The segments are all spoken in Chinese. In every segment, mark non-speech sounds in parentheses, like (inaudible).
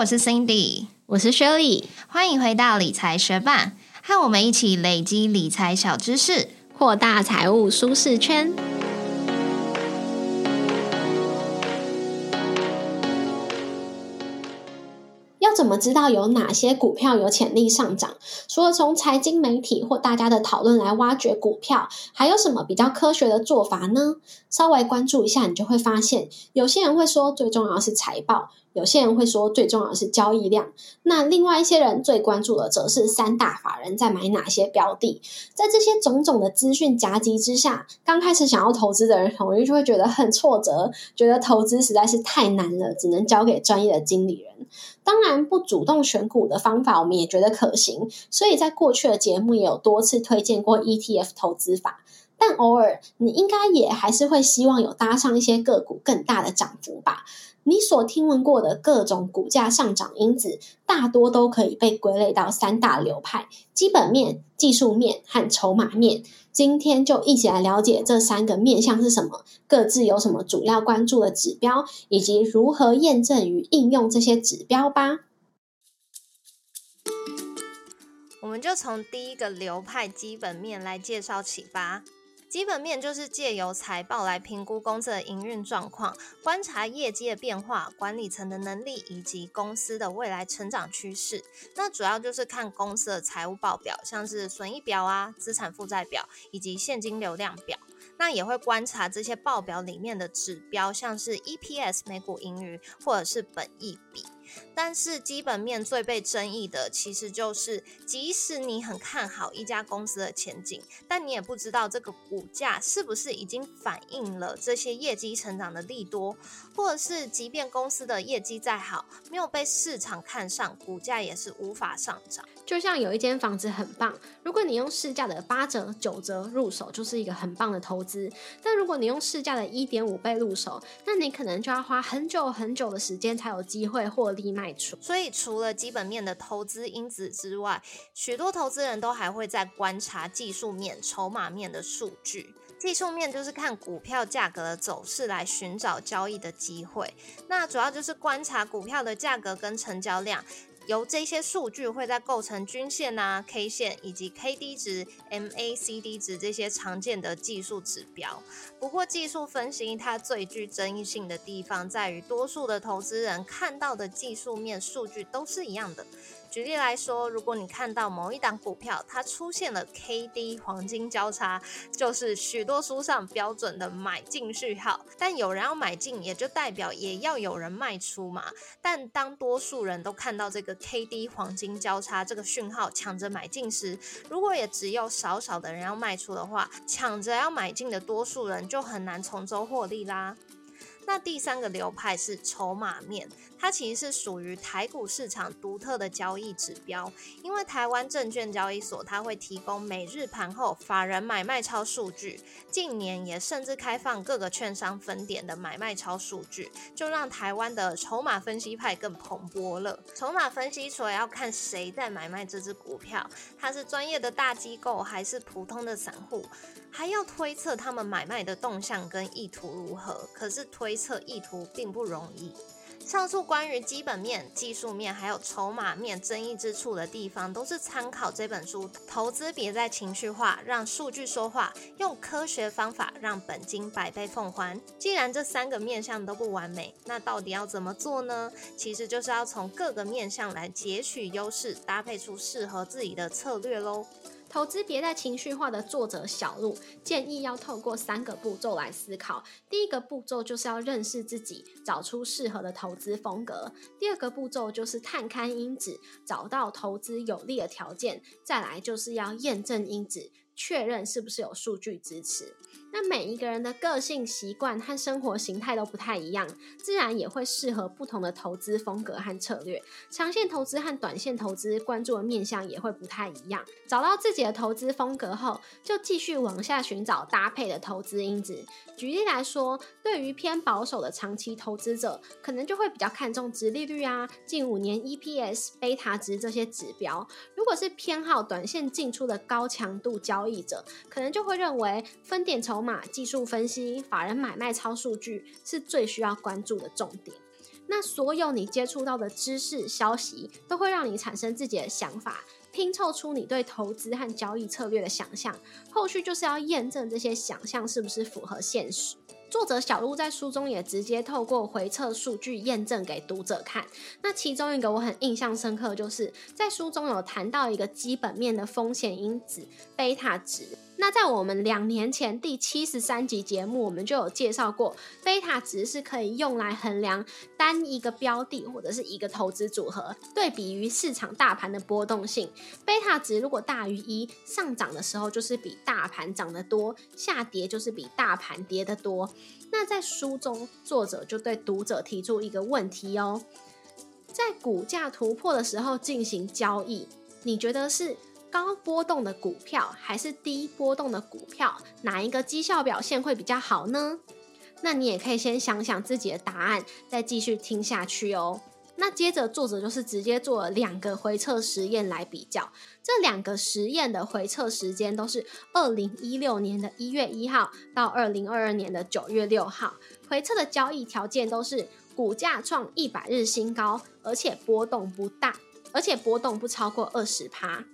我是 Cindy，我是 Shirley，欢迎回到理财学霸，和我们一起累积理财小知识，扩大财务舒适圈。要怎么知道有哪些股票有潜力上涨？除了从财经媒体或大家的讨论来挖掘股票，还有什么比较科学的做法呢？稍微关注一下，你就会发现，有些人会说最重要是财报，有些人会说最重要的是交易量。那另外一些人最关注的则是三大法人在买哪些标的。在这些种种的资讯夹击之下，刚开始想要投资的人，很容易就会觉得很挫折，觉得投资实在是太难了，只能交给专业的经理人。当然，不主动选股的方法，我们也觉得可行。所以在过去的节目也有多次推荐过 ETF 投资法。但偶尔，你应该也还是会希望有搭上一些个股更大的涨幅吧？你所听闻过的各种股价上涨因子，大多都可以被归类到三大流派：基本面、技术面和筹码面。今天就一起来了解这三个面向是什么，各自有什么主要关注的指标，以及如何验证与应用这些指标吧。我们就从第一个流派基本面来介绍起吧。基本面就是借由财报来评估公司的营运状况，观察业绩的变化、管理层的能力以及公司的未来成长趋势。那主要就是看公司的财务报表，像是损益表啊、资产负债表以及现金流量表。那也会观察这些报表里面的指标，像是 EPS 每股盈余或者是本益比。但是基本面最被争议的，其实就是即使你很看好一家公司的前景，但你也不知道这个股价是不是已经反映了这些业绩成长的利多，或者是即便公司的业绩再好，没有被市场看上，股价也是无法上涨。就像有一间房子很棒，如果你用市价的八折、九折入手，就是一个很棒的投资；但如果你用市价的一点五倍入手，那你可能就要花很久很久的时间才有机会获利卖出。所以，除了基本面的投资因子之外，许多投资人都还会在观察技术面、筹码面的数据。技术面就是看股票价格的走势来寻找交易的机会，那主要就是观察股票的价格跟成交量。由这些数据会在构成均线啊、K 线以及 K D 值、MACD 值这些常见的技术指标。不过，技术分析它最具争议性的地方在于，多数的投资人看到的技术面数据都是一样的。举例来说，如果你看到某一档股票它出现了 K D 黄金交叉，就是许多书上标准的买进序号。但有人要买进，也就代表也要有人卖出嘛。但当多数人都看到这个 K D 黄金交叉这个讯号，抢着买进时，如果也只有少少的人要卖出的话，抢着要买进的多数人就很难从中获利啦。那第三个流派是筹码面，它其实是属于台股市场独特的交易指标，因为台湾证券交易所它会提供每日盘后法人买卖超数据，近年也甚至开放各个券商分点的买卖超数据，就让台湾的筹码分析派更蓬勃了。筹码分析除了要看谁在买卖这只股票，它是专业的大机构还是普通的散户。还要推测他们买卖的动向跟意图如何，可是推测意图并不容易。上述关于基本面、技术面还有筹码面争议之处的地方，都是参考这本书《投资别再情绪化，让数据说话，用科学方法让本金百倍奉还》。既然这三个面向都不完美，那到底要怎么做呢？其实就是要从各个面向来截取优势，搭配出适合自己的策略喽。投资别再情绪化的作者小鹿建议要透过三个步骤来思考。第一个步骤就是要认识自己，找出适合的投资风格；第二个步骤就是探勘因子，找到投资有利的条件；再来就是要验证因子，确认是不是有数据支持。那每一个人的个性、习惯和生活形态都不太一样，自然也会适合不同的投资风格和策略。长线投资和短线投资关注的面向也会不太一样。找到自己的投资风格后，就继续往下寻找搭配的投资因子。举例来说，对于偏保守的长期投资者，可能就会比较看重值利率啊、近五年 EPS、贝塔值这些指标。如果是偏好短线进出的高强度交易者，可能就会认为分点筹码、技术分析、法人买卖超数据是最需要关注的重点。那所有你接触到的知识消息，都会让你产生自己的想法，拼凑出你对投资和交易策略的想象。后续就是要验证这些想象是不是符合现实。作者小鹿在书中也直接透过回测数据验证给读者看。那其中一个我很印象深刻，就是在书中有谈到一个基本面的风险因子贝塔值。那在我们两年前第七十三集节目，我们就有介绍过，贝塔值是可以用来衡量单一个标的或者是一个投资组合对比于市场大盘的波动性。贝塔值如果大于一，上涨的时候就是比大盘涨得多，下跌就是比大盘跌得多。那在书中，作者就对读者提出一个问题哦，在股价突破的时候进行交易，你觉得是？高波动的股票还是低波动的股票，哪一个绩效表现会比较好呢？那你也可以先想想自己的答案，再继续听下去哦。那接着作者就是直接做了两个回测实验来比较，这两个实验的回测时间都是二零一六年的一月一号到二零二二年的九月六号，回测的交易条件都是股价创一百日新高，而且波动不大，而且波动不超过二十趴。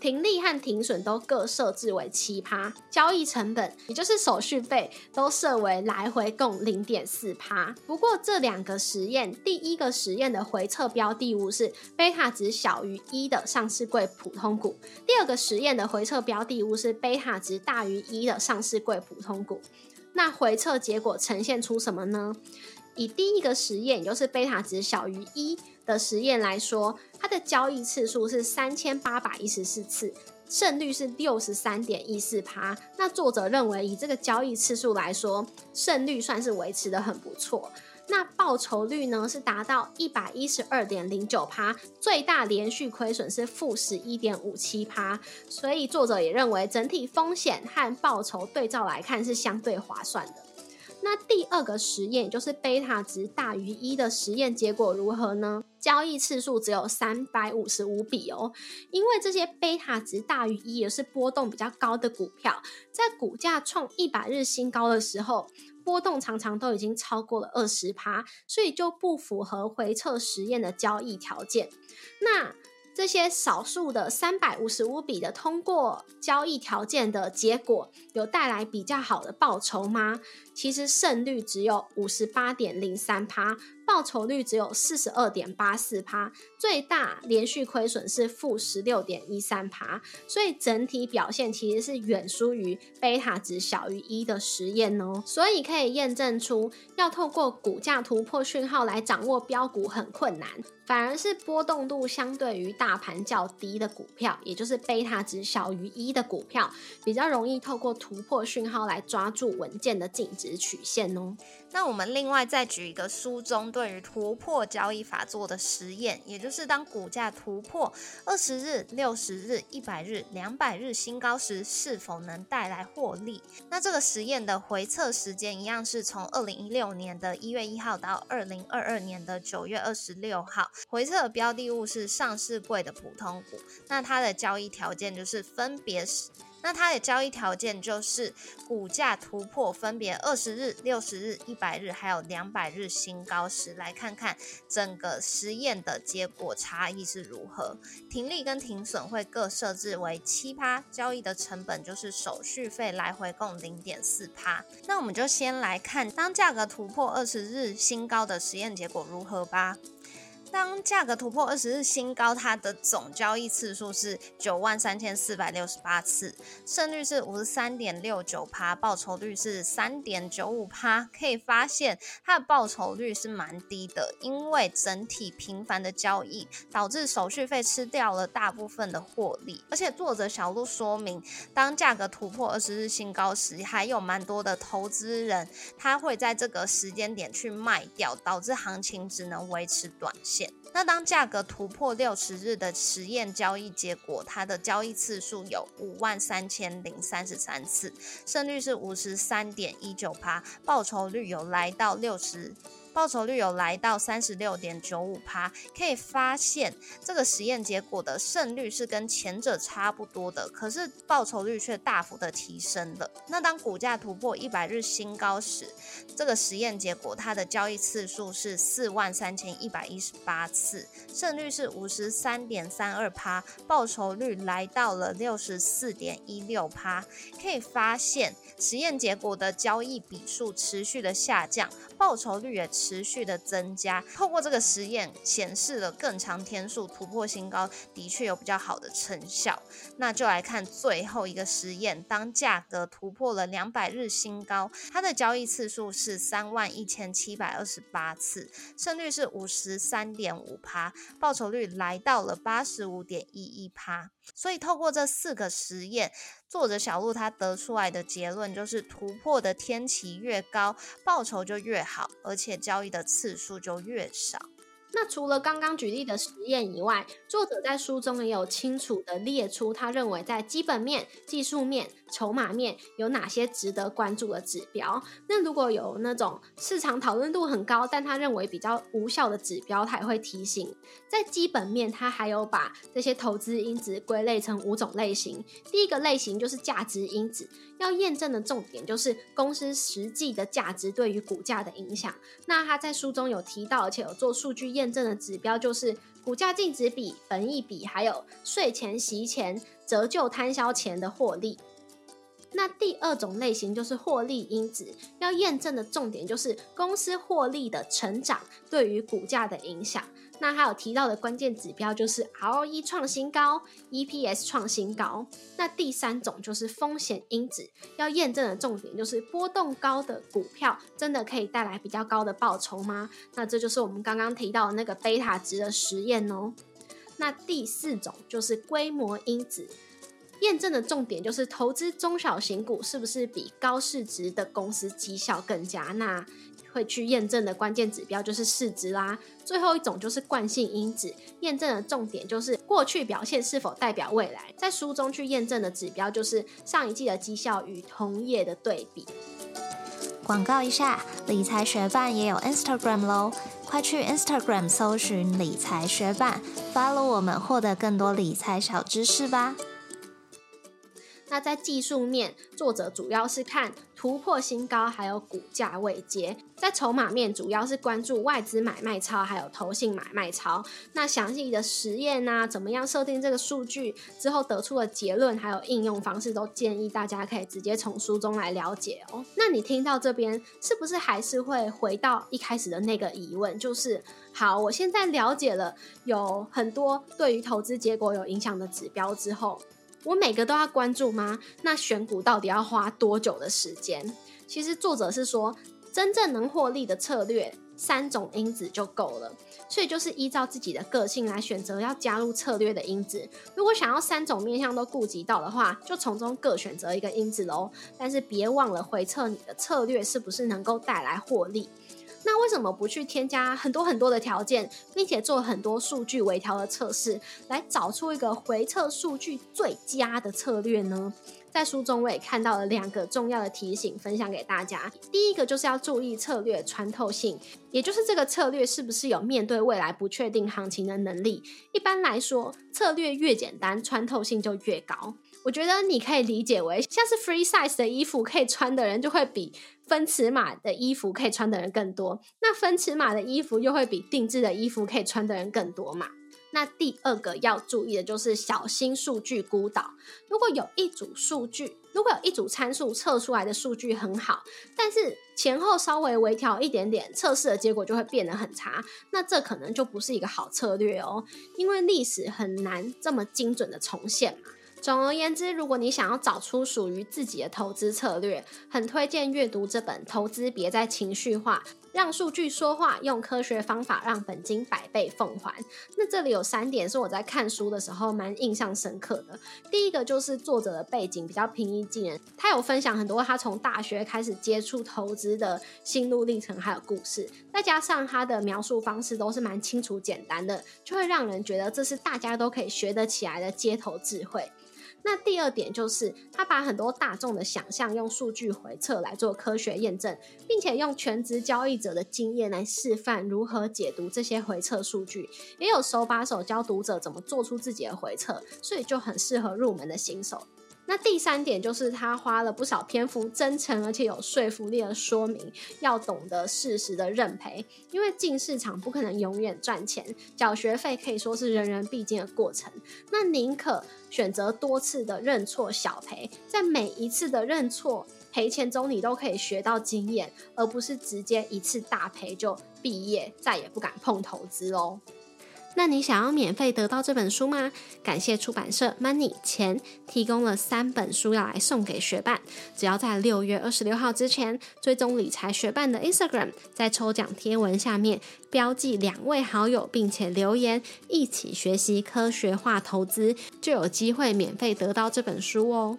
停利和停损都各设置为七趴，交易成本也就是手续费都设为来回共零点四趴。不过这两个实验，第一个实验的回测标的物是贝塔值小于一的上市柜普通股，第二个实验的回测标的物是贝塔值大于一的上市柜普通股。那回测结果呈现出什么呢？以第一个实验，也就是贝塔值小于一。的实验来说，它的交易次数是三千八百一十四次，胜率是六十三点一四趴。那作者认为，以这个交易次数来说，胜率算是维持的很不错。那报酬率呢是达到一百一十二点零九趴，最大连续亏损是负十一点五七趴。所以作者也认为，整体风险和报酬对照来看是相对划算的。那第二个实验，就是贝塔值大于一的实验结果如何呢？交易次数只有三百五十五笔哦，因为这些贝塔值大于一，也是波动比较高的股票，在股价创一百日新高的时候，波动常常都已经超过了二十趴，所以就不符合回测实验的交易条件。那这些少数的三百五十五笔的通过交易条件的结果，有带来比较好的报酬吗？其实胜率只有五十八点零三趴。报酬率只有四十二点八四趴，最大连续亏损是负十六点一三趴，所以整体表现其实是远输于贝塔值小于一的实验哦。所以可以验证出，要透过股价突破讯号来掌握标股很困难，反而是波动度相对于大盘较低的股票，也就是贝塔值小于一的股票，比较容易透过突破讯号来抓住稳健的净值曲线哦。那我们另外再举一个书中对于突破交易法做的实验，也就是当股价突破二十日、六十日、一百日、两百日新高时，是否能带来获利？那这个实验的回测时间一样是从二零一六年的一月一号到二零二二年的九月二十六号，回测标的物是上市柜的普通股，那它的交易条件就是分别是。那它的交易条件就是股价突破分别二十日、六十日、一百日，还有两百日新高时，来看看整个实验的结果差异是如何。停利跟停损会各设置为七趴，交易的成本就是手续费来回共零点四趴。那我们就先来看当价格突破二十日新高的实验结果如何吧。当价格突破二十日新高，它的总交易次数是九万三千四百六十八次，胜率是五十三点六九趴，报酬率是三点九五趴。可以发现它的报酬率是蛮低的，因为整体频繁的交易导致手续费吃掉了大部分的获利。而且作者小鹿说明，当价格突破二十日新高时，还有蛮多的投资人他会在这个时间点去卖掉，导致行情只能维持短线。那当价格突破六十日的实验交易结果，它的交易次数有五万三千零三十三次，胜率是五十三点一九趴，报酬率有来到六十报酬率有来到三十六点九五趴。可以发现，这个实验结果的胜率是跟前者差不多的，可是报酬率却大幅的提升了。那当股价突破一百日新高时，这个实验结果它的交易次数是四万三千一百一十八次，胜率是五十三点三二趴，报酬率来到了六十四点一六趴。可以发现，实验结果的交易笔数持续的下降，报酬率也持续的增加。透过这个实验显示了更长天数突破新高，的确有比较好的成效。那就来看最后一个实验，当价格突破了两百日新高，它的交易次数是三万一千七百二十八次，胜率是五十三点五趴，报酬率来到了八十五点一一趴。所以透过这四个实验，作者小鹿他得出来的结论就是，突破的天期越高，报酬就越好，而且交易的次数就越少。那除了刚刚举例的实验以外，作者在书中也有清楚的列出他认为在基本面、技术面、筹码面有哪些值得关注的指标。那如果有那种市场讨论度很高，但他认为比较无效的指标，他也会提醒。在基本面，他还有把这些投资因子归类成五种类型。第一个类型就是价值因子，要验证的重点就是公司实际的价值对于股价的影响。那他在书中有提到，而且有做数据验。验证的指标就是股价净值比、本益比，还有税前、息前、折旧摊销前的获利。那第二种类型就是获利因子，要验证的重点就是公司获利的成长对于股价的影响。那还有提到的关键指标就是 ROE 创新高，EPS 创新高。那第三种就是风险因子，要验证的重点就是波动高的股票真的可以带来比较高的报酬吗？那这就是我们刚刚提到的那个贝塔值的实验哦。那第四种就是规模因子，验证的重点就是投资中小型股是不是比高市值的公司绩效更佳？那会去验证的关键指标就是市值啦，最后一种就是惯性因子，验证的重点就是过去表现是否代表未来。在书中去验证的指标就是上一季的绩效与同业的对比。广告一下，理财学办也有 Instagram 喽，快去 Instagram 搜寻理财学办，follow 我们，获得更多理财小知识吧。那在技术面，作者主要是看突破新高，还有股价位阶；在筹码面，主要是关注外资买卖超，还有投信买卖超。那详细的实验啊，怎么样设定这个数据之后得出的结论，还有应用方式，都建议大家可以直接从书中来了解哦。那你听到这边，是不是还是会回到一开始的那个疑问？就是好，我现在了解了有很多对于投资结果有影响的指标之后。我每个都要关注吗？那选股到底要花多久的时间？其实作者是说，真正能获利的策略，三种因子就够了。所以就是依照自己的个性来选择要加入策略的因子。如果想要三种面向都顾及到的话，就从中各选择一个因子喽。但是别忘了回测你的策略是不是能够带来获利。那为什么不去添加很多很多的条件，并且做很多数据微调的测试，来找出一个回测数据最佳的策略呢？在书中我也看到了两个重要的提醒，分享给大家。第一个就是要注意策略穿透性，也就是这个策略是不是有面对未来不确定行情的能力。一般来说，策略越简单，穿透性就越高。我觉得你可以理解为，像是 free size 的衣服可以穿的人，就会比分尺码的衣服可以穿的人更多。那分尺码的衣服又会比定制的衣服可以穿的人更多嘛？那第二个要注意的就是小心数据孤岛。如果有一组数据，如果有一组参数测出来的数据很好，但是前后稍微微调一点点，测试的结果就会变得很差。那这可能就不是一个好策略哦，因为历史很难这么精准的重现嘛。总而言之，如果你想要找出属于自己的投资策略，很推荐阅读这本《投资别再情绪化，让数据说话，用科学方法让本金百倍奉还》。那这里有三点是我在看书的时候蛮印象深刻的。第一个就是作者的背景比较平易近人，他有分享很多他从大学开始接触投资的心路历程还有故事，再加上他的描述方式都是蛮清楚简单的，就会让人觉得这是大家都可以学得起来的街头智慧。那第二点就是，他把很多大众的想象用数据回测来做科学验证，并且用全职交易者的经验来示范如何解读这些回测数据，也有手把手教读者怎么做出自己的回测，所以就很适合入门的新手。那第三点就是他花了不少篇幅，真诚而且有说服力的说明，要懂得适时的认赔，因为进市场不可能永远赚钱，缴学费可以说是人人必经的过程。那宁可选择多次的认错小赔，在每一次的认错赔钱中，你都可以学到经验，而不是直接一次大赔就毕业，再也不敢碰投资喽。那你想要免费得到这本书吗？感谢出版社 Money 钱提供了三本书要来送给学伴，只要在六月二十六号之前追踪理财学伴的 Instagram，在抽奖贴文下面标记两位好友，并且留言一起学习科学化投资，就有机会免费得到这本书哦。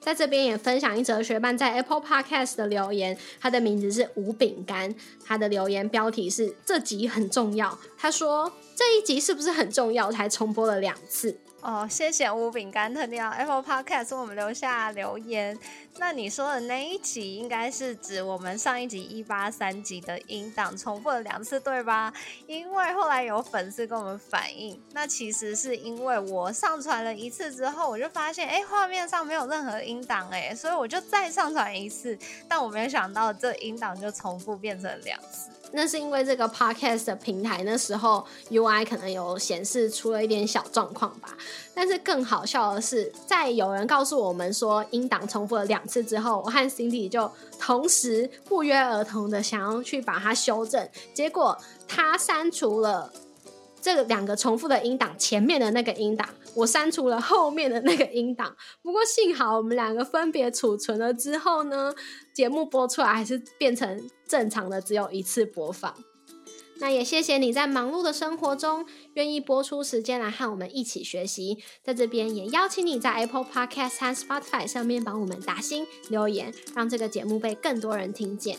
在这边也分享一则学伴在 Apple Podcast 的留言，他的名字是吴饼干，他的留言标题是这集很重要，他说。这一集是不是很重要？才重播了两次哦。谢谢无饼干特地到 Apple Podcast 我们留下留言。那你说的那一集应该是指我们上一集一八三集的音档重复了两次，对吧？因为后来有粉丝跟我们反映，那其实是因为我上传了一次之后，我就发现哎，画面上没有任何音档哎，所以我就再上传一次，但我没有想到这音档就重复变成两次。那是因为这个 podcast 的平台那时候 UI 可能有显示出了一点小状况吧。但是更好笑的是，在有人告诉我们说音档重复了两次之后，我和 Cindy 就同时不约而同的想要去把它修正，结果他删除了这两个重复的音档前面的那个音档，我删除了后面的那个音档。不过幸好我们两个分别储存了之后呢，节目播出来还是变成。正常的只有一次播放，那也谢谢你在忙碌的生活中愿意播出时间来和我们一起学习。在这边也邀请你在 Apple Podcast 和 Spotify 上面帮我们打星留言，让这个节目被更多人听见。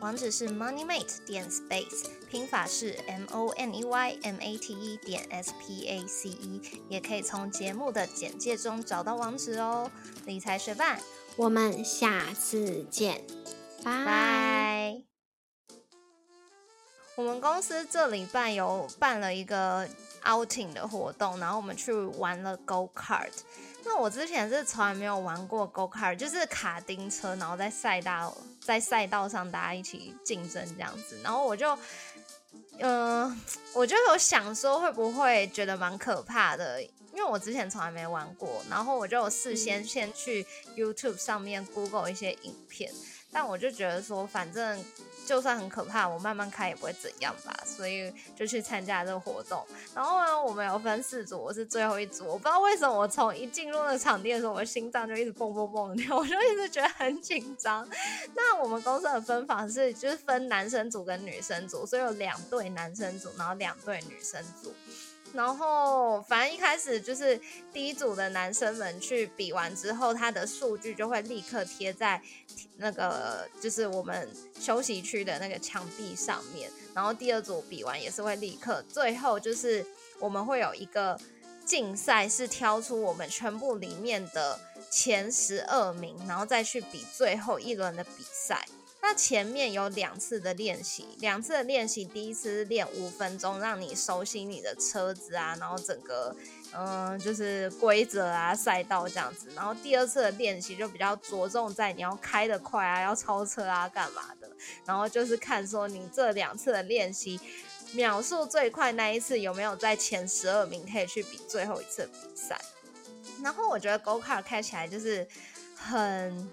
网址是 moneymate 点 space，拼法是 m o n e y m a t e 点 s p a c e，也可以从节目的简介中找到网址哦。理财学伴，我们下次见，拜。我们公司这礼拜有办了一个 outing 的活动，然后我们去玩了 go kart。那我之前是从来没有玩过 go kart，就是卡丁车，然后在赛道在赛道上大家一起竞争这样子。然后我就，嗯，我就有想说会不会觉得蛮可怕的，因为我之前从来没玩过。然后我就事先先去 YouTube 上面 Google 一些影片，但我就觉得说反正。就算很可怕，我慢慢开也不会怎样吧，所以就去参加这个活动。然后呢，我们有分四组，我是最后一组。我不知道为什么，我从一进入那个场地的时候，我心脏就一直蹦蹦蹦的跳，我就一直觉得很紧张。那我们公司的分法是，就是分男生组跟女生组，所以有两对男生组，然后两对女生组。然后，反正一开始就是第一组的男生们去比完之后，他的数据就会立刻贴在那个就是我们休息区的那个墙壁上面。然后第二组比完也是会立刻，最后就是我们会有一个竞赛，是挑出我们全部里面的前十二名，然后再去比最后一轮的比赛。那前面有两次的练习，两次的练习，第一次练五分钟，让你熟悉你的车子啊，然后整个嗯就是规则啊赛道这样子，然后第二次的练习就比较着重在你要开得快啊，要超车啊干嘛的，然后就是看说你这两次的练习秒数最快那一次有没有在前十二名可以去比最后一次比赛，然后我觉得 Go Car 开起来就是很。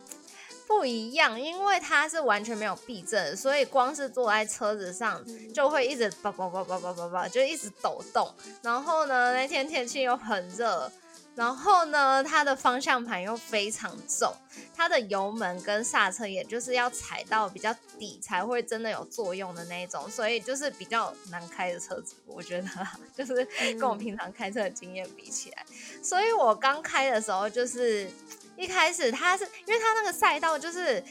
不一样，因为它是完全没有避震，所以光是坐在车子上就会一直叭叭叭叭叭叭叭，就一直抖动。然后呢，那天天气又很热，然后呢，它的方向盘又非常重，它的油门跟刹车也就是要踩到比较底才会真的有作用的那一种，所以就是比较难开的车子，我觉得 (laughs) 就是跟我平常开车的经验比起来，所以我刚开的时候就是一开始他是因为他那个赛道就是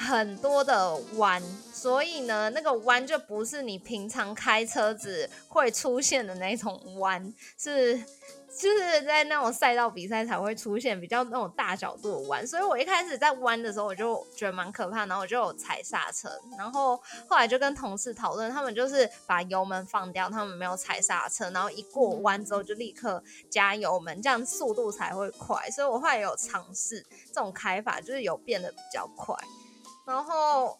很多的弯，所以呢，那个弯就不是你平常开车子会出现的那种弯，(laughs) 是。就是在那种赛道比赛才会出现比较那种大角度的弯，所以我一开始在弯的时候我就觉得蛮可怕，然后我就踩刹车，然后后来就跟同事讨论，他们就是把油门放掉，他们没有踩刹车，然后一过弯之后就立刻加油门，这样速度才会快。所以我后来有尝试这种开法，就是有变得比较快。然后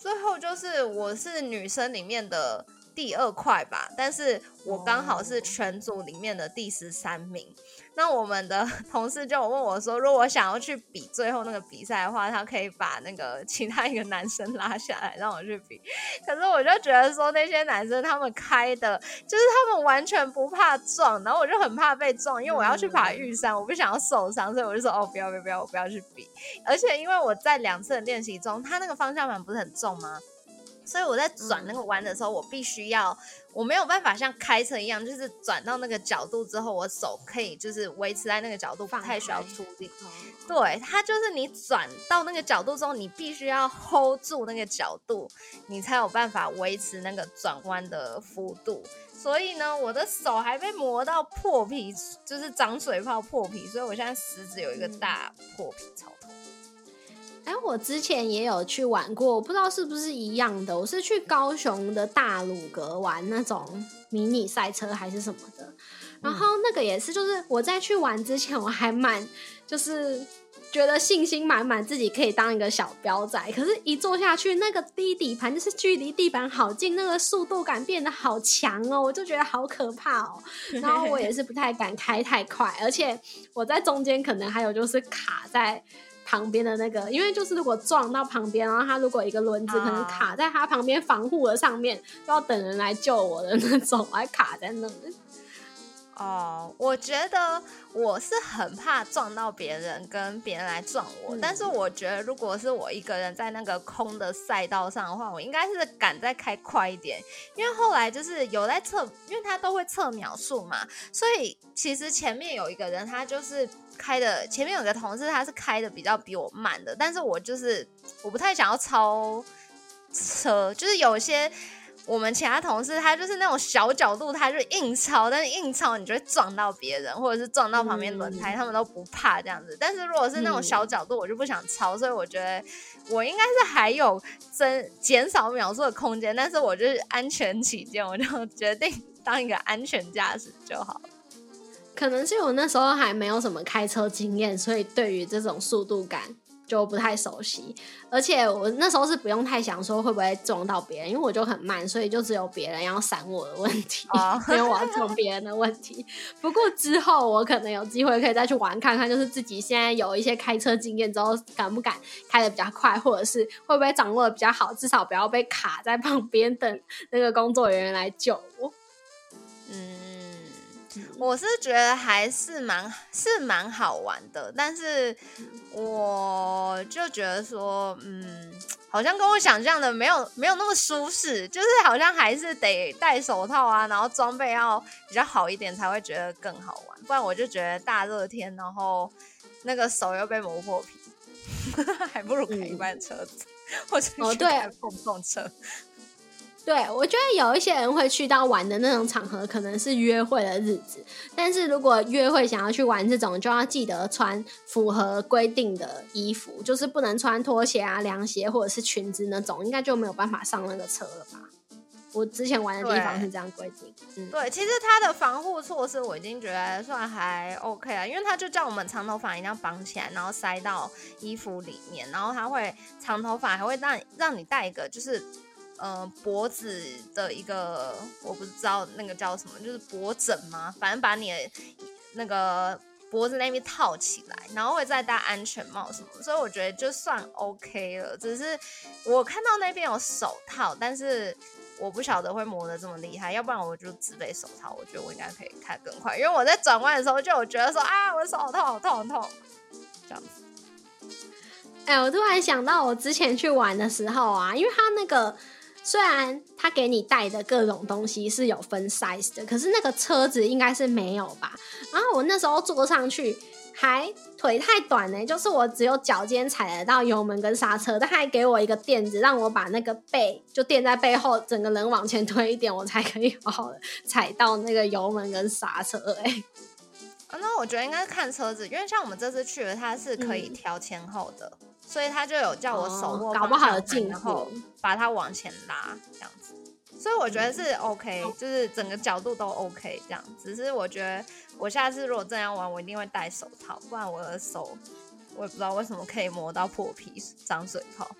最后就是我是女生里面的。第二块吧，但是我刚好是全组里面的第十三名。那我们的 (laughs) 同事就问我说，如果我想要去比最后那个比赛的话，他可以把那个 (laughs) 其他一个男生拉下来让我去比。可是我就觉得说，那些男生他们开的，就是他们完全不怕撞，然后我就很怕被撞，因为我要去爬玉山，我不想要受伤，所以我就说哦，不要不要不要，我不要去比。而且因为我在两次的练习中，他那个方向盘不是很重吗？所以我在转那个弯的时候，我必须要，我没有办法像开车一样，就是转到那个角度之后，我手可以就是维持在那个角度，不太需要出力。对，它就是你转到那个角度之后，你必须要 hold 住那个角度，你才有办法维持那个转弯的幅度。所以呢，我的手还被磨到破皮，就是长水泡破皮，所以我现在食指有一个大破皮，超痛。哎，我之前也有去玩过，我不知道是不是一样的。我是去高雄的大鲁阁玩那种迷你赛车还是什么的，然后那个也是，就是我在去玩之前，我还蛮就是觉得信心满满，自己可以当一个小标仔。可是，一坐下去，那个低底盘就是距离地板好近，那个速度感变得好强哦，我就觉得好可怕哦。(laughs) 然后我也是不太敢开太快，而且我在中间可能还有就是卡在。旁边的那个，因为就是如果撞到旁边，然后他如果一个轮子可能卡在他旁边防护的上面，都要等人来救我的那种，还卡在那。哦，我觉得我是很怕撞到别人，跟别人来撞我。但是我觉得，如果是我一个人在那个空的赛道上的话，我应该是敢再开快一点。因为后来就是有在测，因为他都会测秒数嘛，所以其实前面有一个人，他就是开的，前面有个同事，他是开的比较比我慢的。但是我就是我不太想要超车，就是有些。我们其他同事他就是那种小角度，他就硬超，但是硬超你就会撞到别人，或者是撞到旁边轮胎，他们都不怕这样子。但是如果是那种小角度，我就不想超，所以我觉得我应该是还有增减少秒数的空间，但是我就是安全起见，我就决定当一个安全驾驶就好可能是我那时候还没有什么开车经验，所以对于这种速度感。就不太熟悉，而且我那时候是不用太想说会不会撞到别人，因为我就很慢，所以就只有别人要闪我的问题，(laughs) 没有我要撞别人的问题。不过之后我可能有机会可以再去玩看看，就是自己现在有一些开车经验之后，敢不敢开的比较快，或者是会不会掌握的比较好，至少不要被卡在旁边等那个工作人员来救我。我是觉得还是蛮是蛮好玩的，但是我就觉得说，嗯，好像跟我想象的没有没有那么舒适，就是好像还是得戴手套啊，然后装备要比较好一点才会觉得更好玩，不然我就觉得大热天，然后那个手又被磨破皮，(laughs) 还不如开一般车子，或者去开碰碰车。对，我觉得有一些人会去到玩的那种场合，可能是约会的日子。但是如果约会想要去玩这种，就要记得穿符合规定的衣服，就是不能穿拖鞋啊、凉鞋或者是裙子那种，应该就没有办法上那个车了吧？我之前玩的地方是这样规定。嗯，对，其实它的防护措施我已经觉得算还 OK 啊，因为它就叫我们长头发一定要绑起来，然后塞到衣服里面，然后它会长头发还会让让你戴一个就是。呃，脖子的一个我不知道那个叫什么，就是脖枕吗？反正把你的那个脖子那边套起来，然后会再戴安全帽什么，所以我觉得就算 OK 了。只是我看到那边有手套，但是我不晓得会磨得这么厉害，要不然我就自备手套，我觉得我应该可以开更快，因为我在转弯的时候就有觉得说啊，我的手好痛，好痛，好痛，这样子。哎，我突然想到，我之前去玩的时候啊，因为它那个虽然他给你带的各种东西是有分 size 的，可是那个车子应该是没有吧？然后我那时候坐上去还腿太短呢，就是我只有脚尖踩得到油门跟刹车，他还给我一个垫子，让我把那个背就垫在背后，整个人往前推一点，我才可以 (laughs) 好好的踩到那个油门跟刹车。哎，啊，那我觉得应该是看车子，因为像我们这次去的，它是可以调前后的。所以他就有叫我手握搞不好的进然后把它往前拉这样子。所以我觉得是 OK，就是整个角度都 OK 这样。只是我觉得我下次如果这样玩，我一定会戴手套，不然我的手我也不知道为什么可以磨到破皮、长水泡。